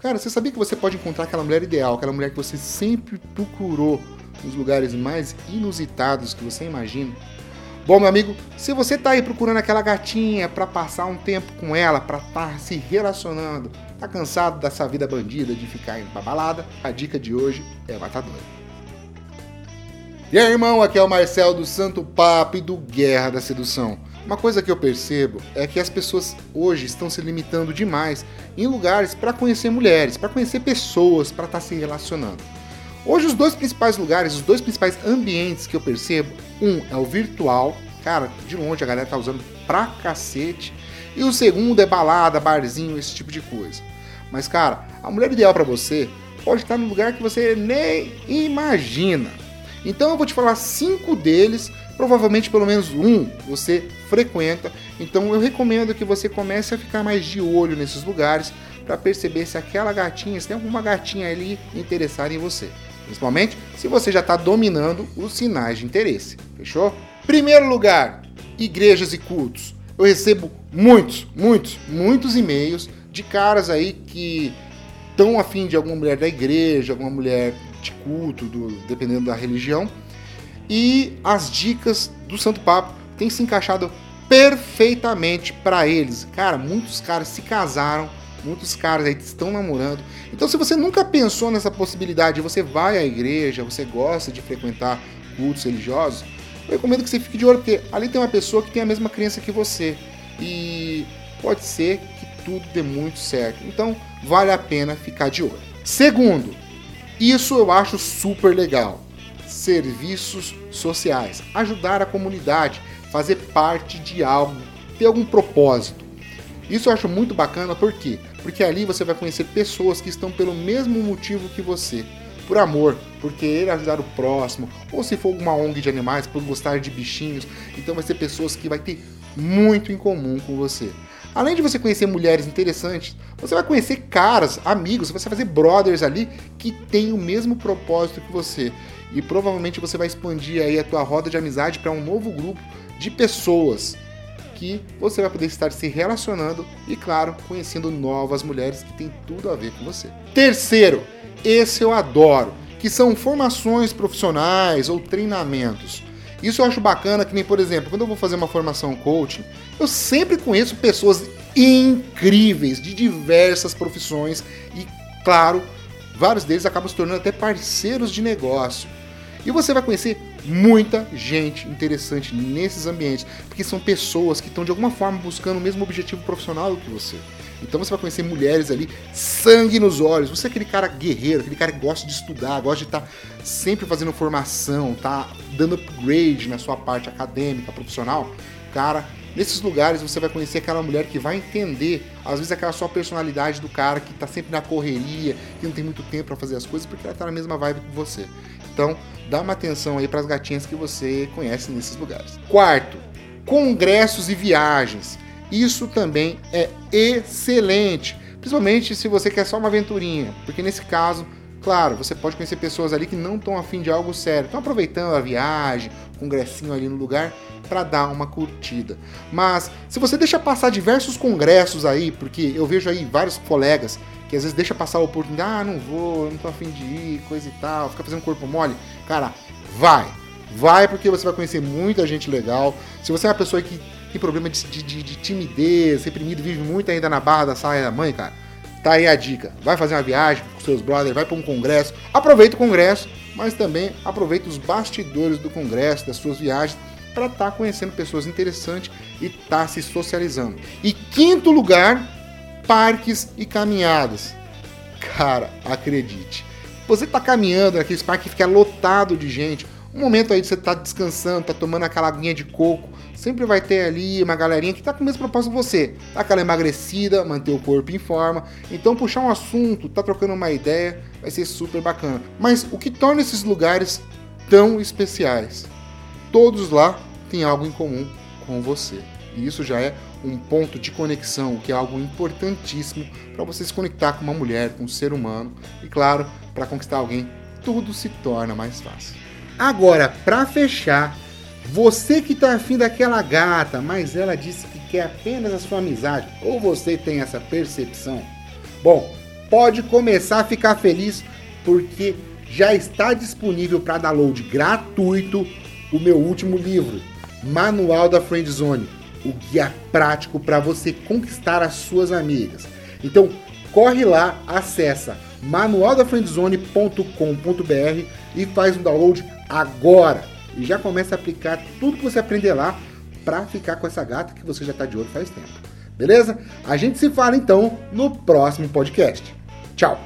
Cara, você sabia que você pode encontrar aquela mulher ideal, aquela mulher que você sempre procurou nos lugares mais inusitados que você imagina? Bom, meu amigo, se você tá aí procurando aquela gatinha para passar um tempo com ela, para estar tá se relacionando, tá cansado dessa vida bandida de ficar indo pra balada, a dica de hoje é Matadora. E aí, irmão, aqui é o Marcel do Santo Papo e do Guerra da Sedução. Uma coisa que eu percebo é que as pessoas hoje estão se limitando demais em lugares para conhecer mulheres, para conhecer pessoas, para estar tá se relacionando. Hoje os dois principais lugares, os dois principais ambientes que eu percebo, um é o virtual, cara, de longe a galera tá usando pra cacete, e o segundo é balada, barzinho, esse tipo de coisa. Mas cara, a mulher ideal para você pode estar num lugar que você nem imagina. Então eu vou te falar cinco deles, provavelmente pelo menos um você frequenta. Então eu recomendo que você comece a ficar mais de olho nesses lugares para perceber se aquela gatinha, se tem alguma gatinha ali interessada em você. Principalmente se você já está dominando os sinais de interesse. Fechou? Primeiro lugar, igrejas e cultos. Eu recebo muitos, muitos, muitos e-mails de caras aí que estão afim de alguma mulher da igreja, alguma mulher de culto, do, dependendo da religião. E as dicas do Santo Papo têm se encaixado perfeitamente para eles. Cara, muitos caras se casaram, muitos caras aí estão namorando. Então, se você nunca pensou nessa possibilidade, você vai à igreja, você gosta de frequentar cultos religiosos, eu recomendo que você fique de olho, porque ali tem uma pessoa que tem a mesma crença que você. E pode ser que tudo dê muito certo. Então, vale a pena ficar de olho. Segundo, isso eu acho super legal. Serviços sociais, ajudar a comunidade, fazer parte de algo, ter algum propósito. Isso eu acho muito bacana, por quê? Porque ali você vai conhecer pessoas que estão pelo mesmo motivo que você. Por amor, por querer ajudar o próximo, ou se for alguma ONG de animais, por gostar de bichinhos. Então vai ser pessoas que vai ter muito em comum com você. Além de você conhecer mulheres interessantes, você vai conhecer caras, amigos, você vai fazer brothers ali que têm o mesmo propósito que você. E provavelmente você vai expandir aí a tua roda de amizade para um novo grupo de pessoas que você vai poder estar se relacionando e, claro, conhecendo novas mulheres que têm tudo a ver com você. Terceiro, esse eu adoro, que são formações profissionais ou treinamentos. Isso eu acho bacana, que nem, por exemplo, quando eu vou fazer uma formação coaching, eu sempre conheço pessoas incríveis de diversas profissões e, claro, vários deles acabam se tornando até parceiros de negócio. E você vai conhecer muita gente interessante nesses ambientes, porque são pessoas que estão de alguma forma buscando o mesmo objetivo profissional que você. Então você vai conhecer mulheres ali, sangue nos olhos. Você é aquele cara guerreiro, aquele cara que gosta de estudar, gosta de estar tá sempre fazendo formação, tá dando upgrade na sua parte acadêmica, profissional. Cara, nesses lugares você vai conhecer aquela mulher que vai entender, às vezes, aquela sua personalidade do cara que tá sempre na correria, que não tem muito tempo para fazer as coisas, porque ela tá na mesma vibe que você. Então, dá uma atenção aí para as gatinhas que você conhece nesses lugares. Quarto, congressos e viagens. Isso também é excelente, principalmente se você quer só uma aventurinha, porque nesse caso, claro, você pode conhecer pessoas ali que não estão afim de algo sério, estão aproveitando a viagem, um congressinho ali no lugar para dar uma curtida. Mas se você deixa passar diversos congressos aí, porque eu vejo aí vários colegas que às vezes deixa passar a oportunidade, ah, não vou, não tô afim de ir, coisa e tal, fica fazendo corpo mole, cara, vai. Vai porque você vai conhecer muita gente legal. Se você é uma pessoa que tem problema de, de, de timidez, reprimido, vive muito ainda na barra da saia da mãe, cara. Tá aí a dica. Vai fazer uma viagem com seus brothers, vai para um congresso. Aproveita o congresso, mas também aproveita os bastidores do congresso, das suas viagens, para estar tá conhecendo pessoas interessantes e estar tá se socializando. E quinto lugar, parques e caminhadas. Cara, acredite. Você está caminhando naqueles parques que fica lotado de gente. Um momento aí de você estar tá descansando, tá tomando aquela aguinha de coco, sempre vai ter ali uma galerinha que tá com o mesmo propósito que você. Tá aquela emagrecida, manter o corpo em forma. Então puxar um assunto, tá trocando uma ideia, vai ser super bacana. Mas o que torna esses lugares tão especiais? Todos lá têm algo em comum com você. E isso já é um ponto de conexão, que é algo importantíssimo para você se conectar com uma mulher, com um ser humano. E claro, para conquistar alguém, tudo se torna mais fácil. Agora, para fechar, você que está afim daquela gata, mas ela disse que quer apenas a sua amizade, ou você tem essa percepção? Bom, pode começar a ficar feliz porque já está disponível para download gratuito o meu último livro, Manual da Friend Zone, o guia prático para você conquistar as suas amigas. Então, corre lá, acessa manualdafriendzone.com.br e faz um download agora. E já começa a aplicar tudo que você aprender lá para ficar com essa gata que você já está de olho faz tempo. Beleza? A gente se fala então no próximo podcast. Tchau!